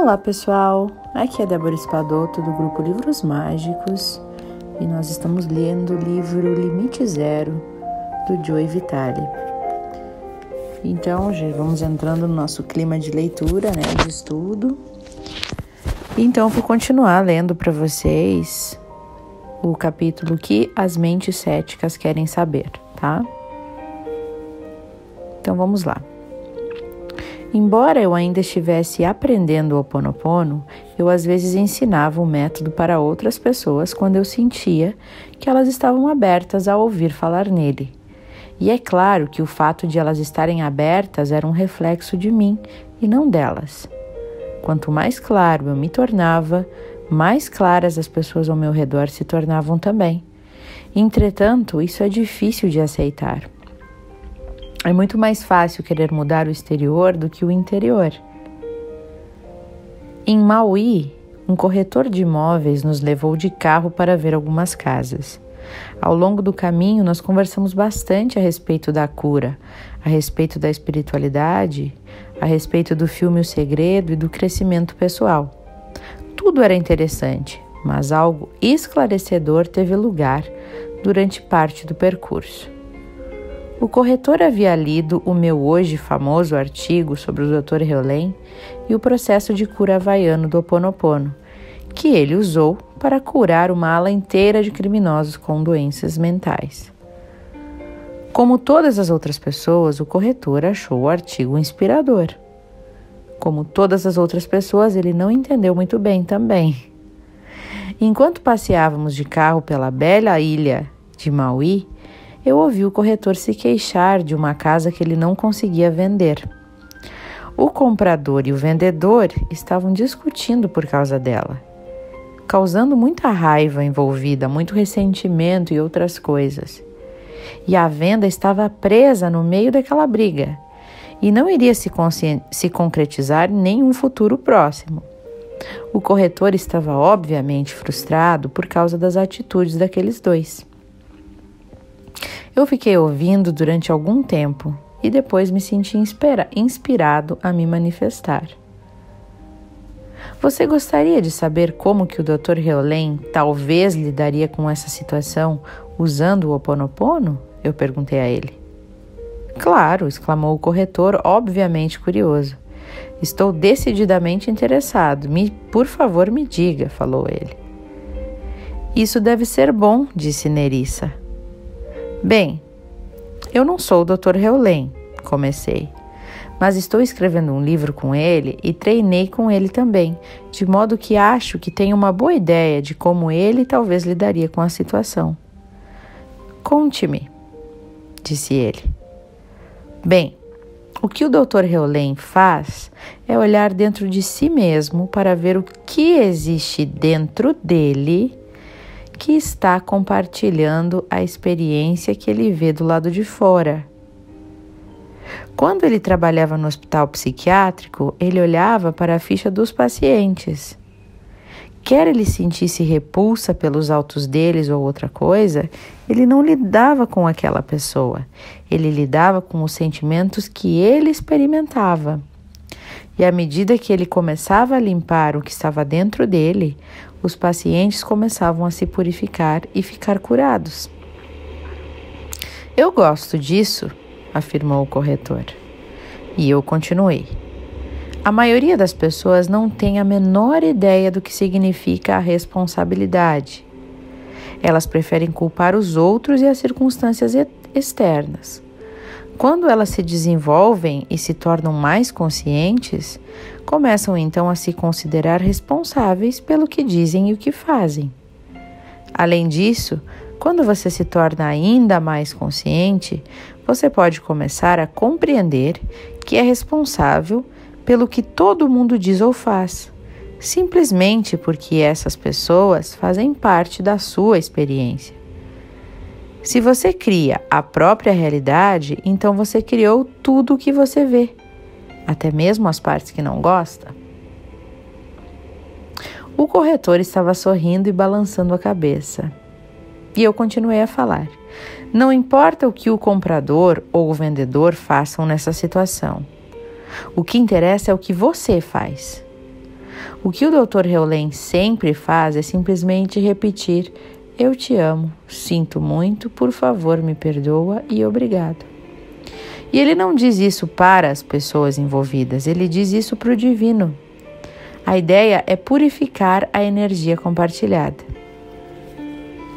Olá pessoal, aqui é Débora Espadoto do grupo Livros Mágicos e nós estamos lendo o livro Limite Zero do Joey Vitale. Então já vamos entrando no nosso clima de leitura, né, de estudo. Então vou continuar lendo para vocês o capítulo que as mentes céticas querem saber, tá? Então vamos lá. Embora eu ainda estivesse aprendendo o Oponopono, eu às vezes ensinava o método para outras pessoas quando eu sentia que elas estavam abertas a ouvir falar nele. E é claro que o fato de elas estarem abertas era um reflexo de mim e não delas. Quanto mais claro eu me tornava, mais claras as pessoas ao meu redor se tornavam também. Entretanto, isso é difícil de aceitar. É muito mais fácil querer mudar o exterior do que o interior. Em Maui, um corretor de imóveis nos levou de carro para ver algumas casas. Ao longo do caminho, nós conversamos bastante a respeito da cura, a respeito da espiritualidade, a respeito do filme O Segredo e do crescimento pessoal. Tudo era interessante, mas algo esclarecedor teve lugar durante parte do percurso. O corretor havia lido o meu hoje famoso artigo sobre o Dr. Heulen e o processo de cura havaiano do Ho Oponopono, que ele usou para curar uma ala inteira de criminosos com doenças mentais. Como todas as outras pessoas, o corretor achou o artigo inspirador. Como todas as outras pessoas, ele não entendeu muito bem também. Enquanto passeávamos de carro pela bela ilha de Maui, eu ouvi o corretor se queixar de uma casa que ele não conseguia vender. O comprador e o vendedor estavam discutindo por causa dela, causando muita raiva envolvida, muito ressentimento e outras coisas. E a venda estava presa no meio daquela briga e não iria se, se concretizar em nenhum futuro próximo. O corretor estava obviamente frustrado por causa das atitudes daqueles dois. Eu fiquei ouvindo durante algum tempo e depois me senti inspirado a me manifestar. Você gostaria de saber como que o Dr. Heolen talvez lidaria com essa situação usando o Oponopono? Eu perguntei a ele. Claro, exclamou o corretor, obviamente curioso. Estou decididamente interessado. Me, por favor, me diga, falou ele. Isso deve ser bom, disse Nerissa. Bem, eu não sou o Dr. Heulen, comecei, mas estou escrevendo um livro com ele e treinei com ele também, de modo que acho que tenho uma boa ideia de como ele talvez lidaria com a situação. Conte-me, disse ele. Bem, o que o Dr. Heulen faz é olhar dentro de si mesmo para ver o que existe dentro dele que está compartilhando a experiência que ele vê do lado de fora. Quando ele trabalhava no hospital psiquiátrico, ele olhava para a ficha dos pacientes. Quer ele sentisse repulsa pelos autos deles ou outra coisa, ele não lidava com aquela pessoa, ele lidava com os sentimentos que ele experimentava. E à medida que ele começava a limpar o que estava dentro dele, os pacientes começavam a se purificar e ficar curados. Eu gosto disso, afirmou o corretor. E eu continuei. A maioria das pessoas não tem a menor ideia do que significa a responsabilidade. Elas preferem culpar os outros e as circunstâncias externas. Quando elas se desenvolvem e se tornam mais conscientes, começam então a se considerar responsáveis pelo que dizem e o que fazem. Além disso, quando você se torna ainda mais consciente, você pode começar a compreender que é responsável pelo que todo mundo diz ou faz, simplesmente porque essas pessoas fazem parte da sua experiência. Se você cria a própria realidade, então você criou tudo o que você vê, até mesmo as partes que não gosta. O corretor estava sorrindo e balançando a cabeça. E eu continuei a falar. Não importa o que o comprador ou o vendedor façam nessa situação. O que interessa é o que você faz. O que o Dr. Heulen sempre faz é simplesmente repetir: Eu te amo, sinto muito, por favor, me perdoa e obrigado. E ele não diz isso para as pessoas envolvidas, ele diz isso para o divino. A ideia é purificar a energia compartilhada.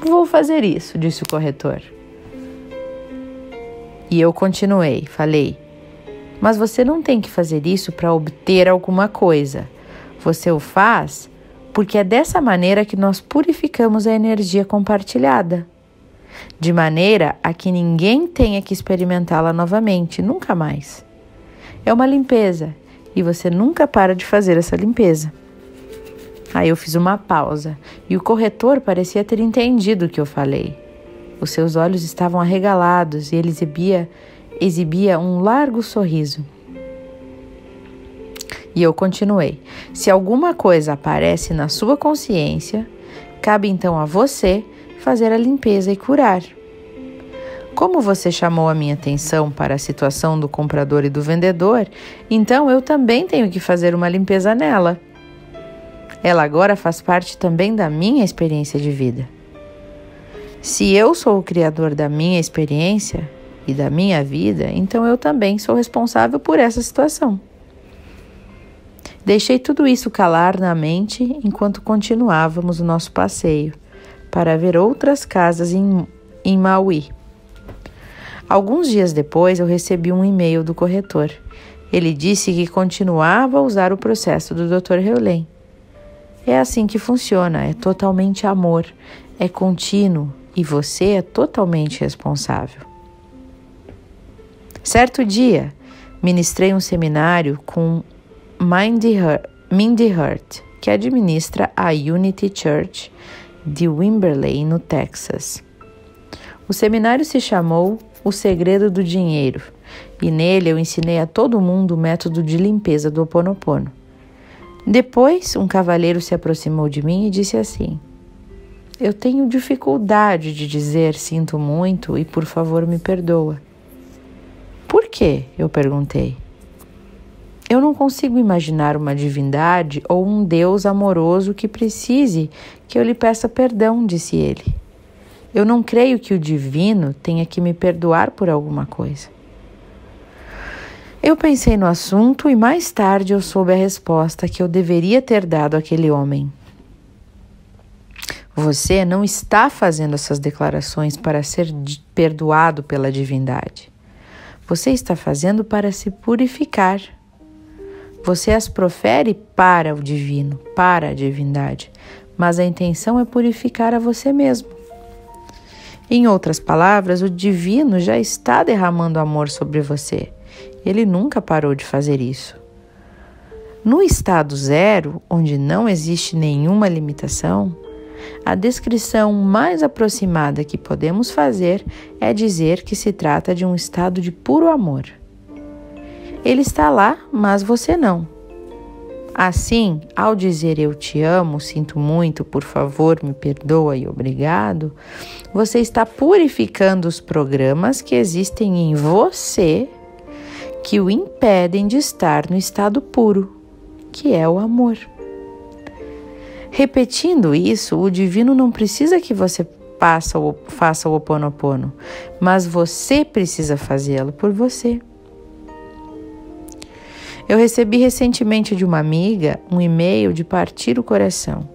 Vou fazer isso, disse o corretor. E eu continuei, falei: Mas você não tem que fazer isso para obter alguma coisa. Você o faz porque é dessa maneira que nós purificamos a energia compartilhada de maneira a que ninguém tenha que experimentá-la novamente, nunca mais. É uma limpeza e você nunca para de fazer essa limpeza. Aí eu fiz uma pausa e o corretor parecia ter entendido o que eu falei. Os seus olhos estavam arregalados e ele exibia, exibia um largo sorriso. E eu continuei: Se alguma coisa aparece na sua consciência, cabe então a você fazer a limpeza e curar. Como você chamou a minha atenção para a situação do comprador e do vendedor, então eu também tenho que fazer uma limpeza nela. Ela agora faz parte também da minha experiência de vida. Se eu sou o criador da minha experiência e da minha vida, então eu também sou responsável por essa situação. Deixei tudo isso calar na mente enquanto continuávamos o nosso passeio para ver outras casas em, em Maui. Alguns dias depois, eu recebi um e-mail do corretor. Ele disse que continuava a usar o processo do Dr. Heulen. É assim que funciona, é totalmente amor, é contínuo e você é totalmente responsável. Certo dia, ministrei um seminário com Mindy Hurt, que administra a Unity Church de Wimberley, no Texas. O seminário se chamou O Segredo do Dinheiro e nele eu ensinei a todo mundo o método de limpeza do Ho Oponopono. Depois, um cavalheiro se aproximou de mim e disse assim: Eu tenho dificuldade de dizer sinto muito e por favor me perdoa. Por quê? Eu perguntei. Eu não consigo imaginar uma divindade ou um Deus amoroso que precise que eu lhe peça perdão, disse ele. Eu não creio que o divino tenha que me perdoar por alguma coisa. Eu pensei no assunto e mais tarde eu soube a resposta que eu deveria ter dado àquele homem. Você não está fazendo essas declarações para ser perdoado pela divindade. Você está fazendo para se purificar. Você as profere para o divino, para a divindade, mas a intenção é purificar a você mesmo. Em outras palavras, o divino já está derramando amor sobre você. Ele nunca parou de fazer isso. No estado zero, onde não existe nenhuma limitação, a descrição mais aproximada que podemos fazer é dizer que se trata de um estado de puro amor. Ele está lá, mas você não. Assim, ao dizer eu te amo, sinto muito, por favor, me perdoa e obrigado, você está purificando os programas que existem em você que o impedem de estar no estado puro, que é o amor. Repetindo isso, o divino não precisa que você faça o, oponopono, mas você precisa fazê-lo por você. Eu recebi recentemente de uma amiga um e-mail de partir o coração.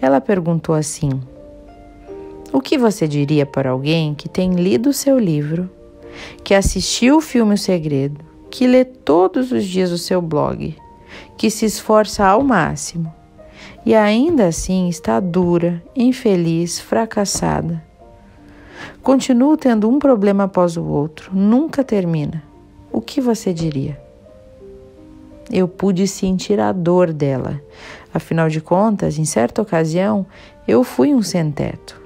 Ela perguntou assim: O que você diria para alguém que tem lido o seu livro, que assistiu o filme O Segredo, que lê todos os dias o seu blog, que se esforça ao máximo e ainda assim está dura, infeliz, fracassada? Continua tendo um problema após o outro, nunca termina. O que você diria? Eu pude sentir a dor dela. Afinal de contas, em certa ocasião, eu fui um sem-teto.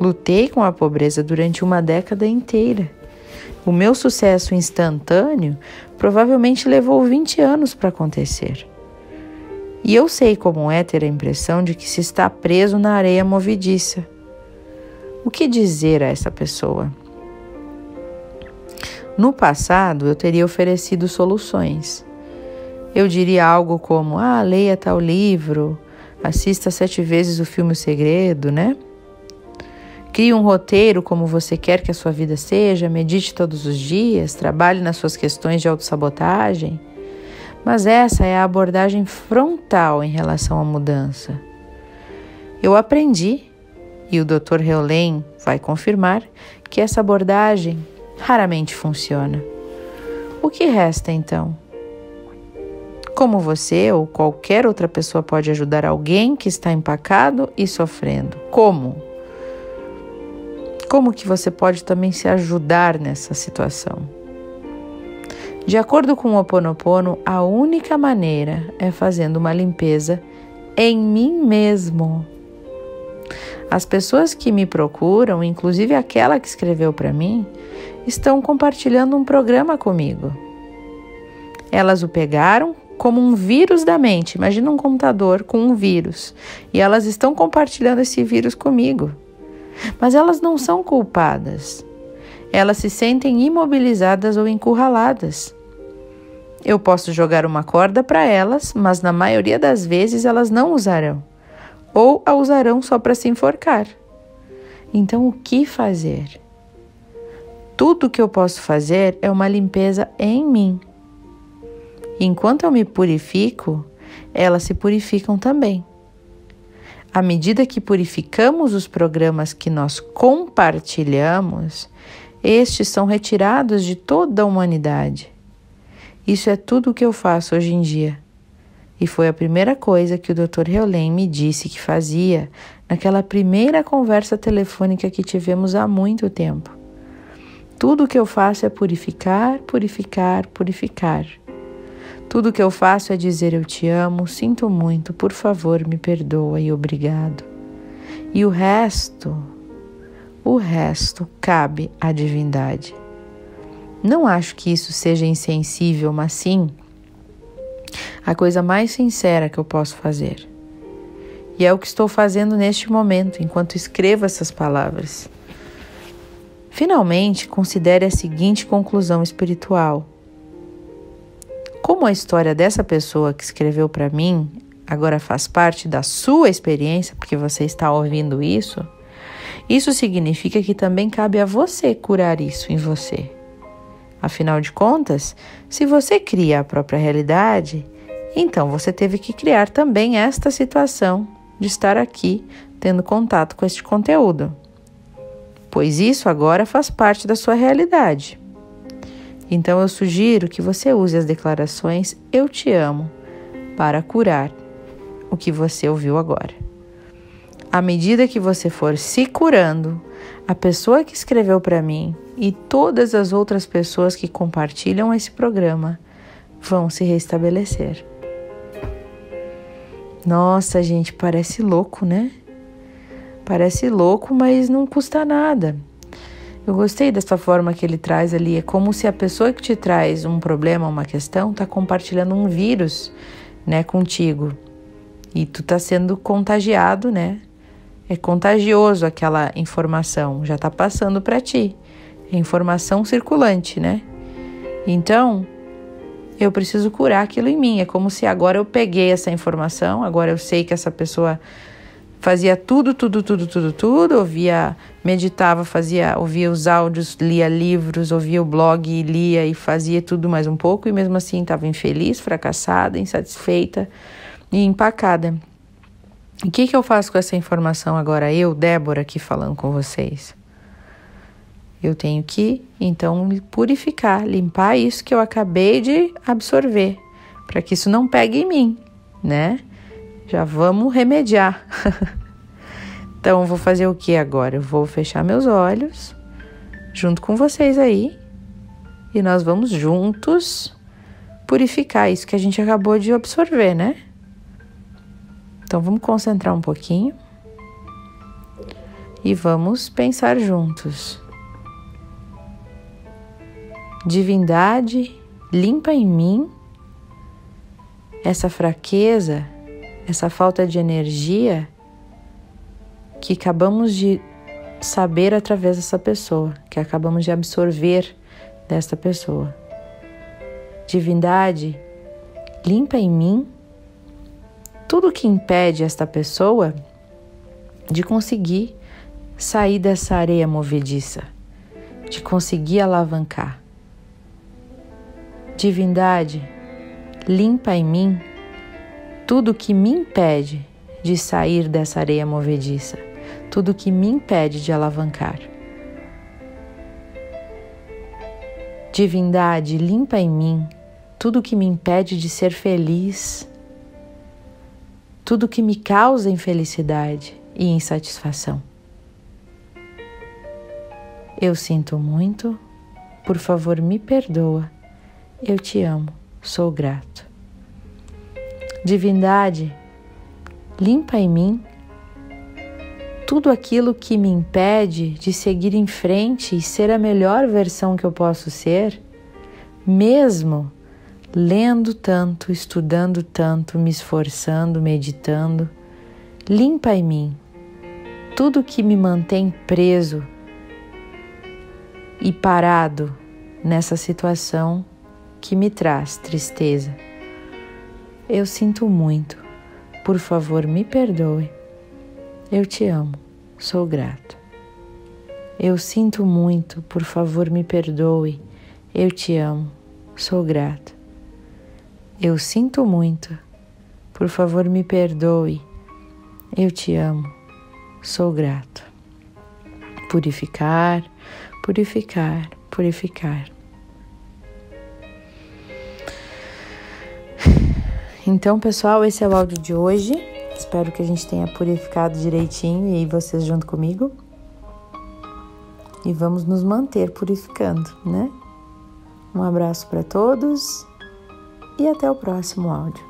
Lutei com a pobreza durante uma década inteira. O meu sucesso instantâneo provavelmente levou 20 anos para acontecer. E eu sei como é ter a impressão de que se está preso na areia movediça. O que dizer a essa pessoa? No passado, eu teria oferecido soluções Eu diria algo como: ah, leia tal livro, assista sete vezes o filme O Segredo, né? Crie um roteiro como você quer que a sua vida seja, medite todos os dias, trabalhe nas suas questões de autossabotagem. Mas essa é a abordagem frontal em relação à mudança. Eu aprendi, e o Dr. Heulen vai confirmar, que essa abordagem raramente funciona. O que resta então? Como você ou qualquer outra pessoa pode ajudar alguém que está empacado e sofrendo? Como? Como que você pode também se ajudar nessa situação? De acordo com o Oponopono, a única maneira é fazendo uma limpeza em mim mesmo. As pessoas que me procuram, inclusive aquela que escreveu para mim, estão compartilhando um programa comigo. Elas o pegaram como um vírus da mente. Imagina um computador com um vírus e elas estão compartilhando esse vírus comigo. Mas elas não são culpadas. Elas se sentem imobilizadas ou encurraladas. Eu posso jogar uma corda para elas, mas na maioria das vezes elas não usarão, ou a usarão só para se enforcar. Então, o que fazer? Tudo que eu posso fazer é uma limpeza em mim. Enquanto eu me purifico, elas se purificam também. À medida que purificamos os programas que nós compartilhamos, estes são retirados de toda a humanidade. Isso é tudo o que eu faço hoje em dia. E foi a primeira coisa que o Dr. Heulen me disse que fazia naquela primeira conversa telefônica que tivemos há muito tempo. Tudo o que eu faço é purificar, purificar, purificar. Tudo que eu faço é dizer eu te amo, sinto muito, por favor, me perdoa e obrigado. E o resto, o resto cabe à divindade. Não acho que isso seja insensível, mas sim a coisa mais sincera que eu posso fazer. E é o que estou fazendo neste momento, enquanto escrevo essas palavras. Finalmente, considere a seguinte conclusão espiritual. Como a história dessa pessoa que escreveu para mim agora faz parte da sua experiência, porque você está ouvindo isso, isso significa que também cabe a você curar isso em você. Afinal de contas, se você cria a própria realidade, então você teve que criar também esta situação de estar aqui tendo contato com este conteúdo, pois isso agora faz parte da sua realidade. Então eu sugiro que você use as declarações Eu te amo para curar o que você ouviu agora. À medida que você for se curando, a pessoa que escreveu para mim e todas as outras pessoas que compartilham esse programa vão se restabelecer. Nossa, gente, parece louco, né? Parece louco, mas não custa nada. Eu gostei dessa forma que ele traz ali. É como se a pessoa que te traz um problema, uma questão, está compartilhando um vírus, né, contigo. E tu está sendo contagiado, né? É contagioso aquela informação, já está passando para ti. É informação circulante, né? Então, eu preciso curar aquilo em mim. É como se agora eu peguei essa informação, agora eu sei que essa pessoa fazia tudo, tudo, tudo, tudo, tudo, ouvia, meditava, fazia, ouvia os áudios, lia livros, ouvia o blog, lia e fazia tudo mais um pouco e mesmo assim estava infeliz, fracassada, insatisfeita e empacada. O que, que eu faço com essa informação agora? Eu, Débora, aqui falando com vocês. Eu tenho que, então, purificar, limpar isso que eu acabei de absorver, para que isso não pegue em mim, né? Já vamos remediar. então, vou fazer o que agora? Eu vou fechar meus olhos, junto com vocês aí, e nós vamos juntos purificar isso que a gente acabou de absorver, né? Então vamos concentrar um pouquinho e vamos pensar juntos. Divindade, limpa em mim essa fraqueza, essa falta de energia que acabamos de saber através dessa pessoa, que acabamos de absorver desta pessoa. Divindade, limpa em mim tudo que impede esta pessoa de conseguir sair dessa areia movediça, de conseguir alavancar. Divindade, limpa em mim tudo que me impede de sair dessa areia movediça, tudo que me impede de alavancar. Divindade, limpa em mim tudo que me impede de ser feliz, tudo que me causa infelicidade e insatisfação. Eu sinto muito, por favor, me perdoa. Eu te amo, sou grato. Divindade, limpa em mim tudo aquilo que me impede de seguir em frente e ser a melhor versão que eu posso ser, mesmo lendo tanto, estudando tanto, me esforçando, meditando. Limpa em mim tudo que me mantém preso e parado nessa situação que me traz tristeza. Eu sinto muito. Por favor, me perdoe. Eu te amo. Sou grato. Eu sinto muito. Por favor, me perdoe. Eu te amo. Sou grato. Eu sinto muito. Por favor, me perdoe. Eu te amo. Sou grato. Purificar, purificar, purificar. Então, pessoal, esse é o áudio de hoje. Espero que a gente tenha purificado direitinho e vocês junto comigo. E vamos nos manter purificando, né? Um abraço para todos e até o próximo áudio.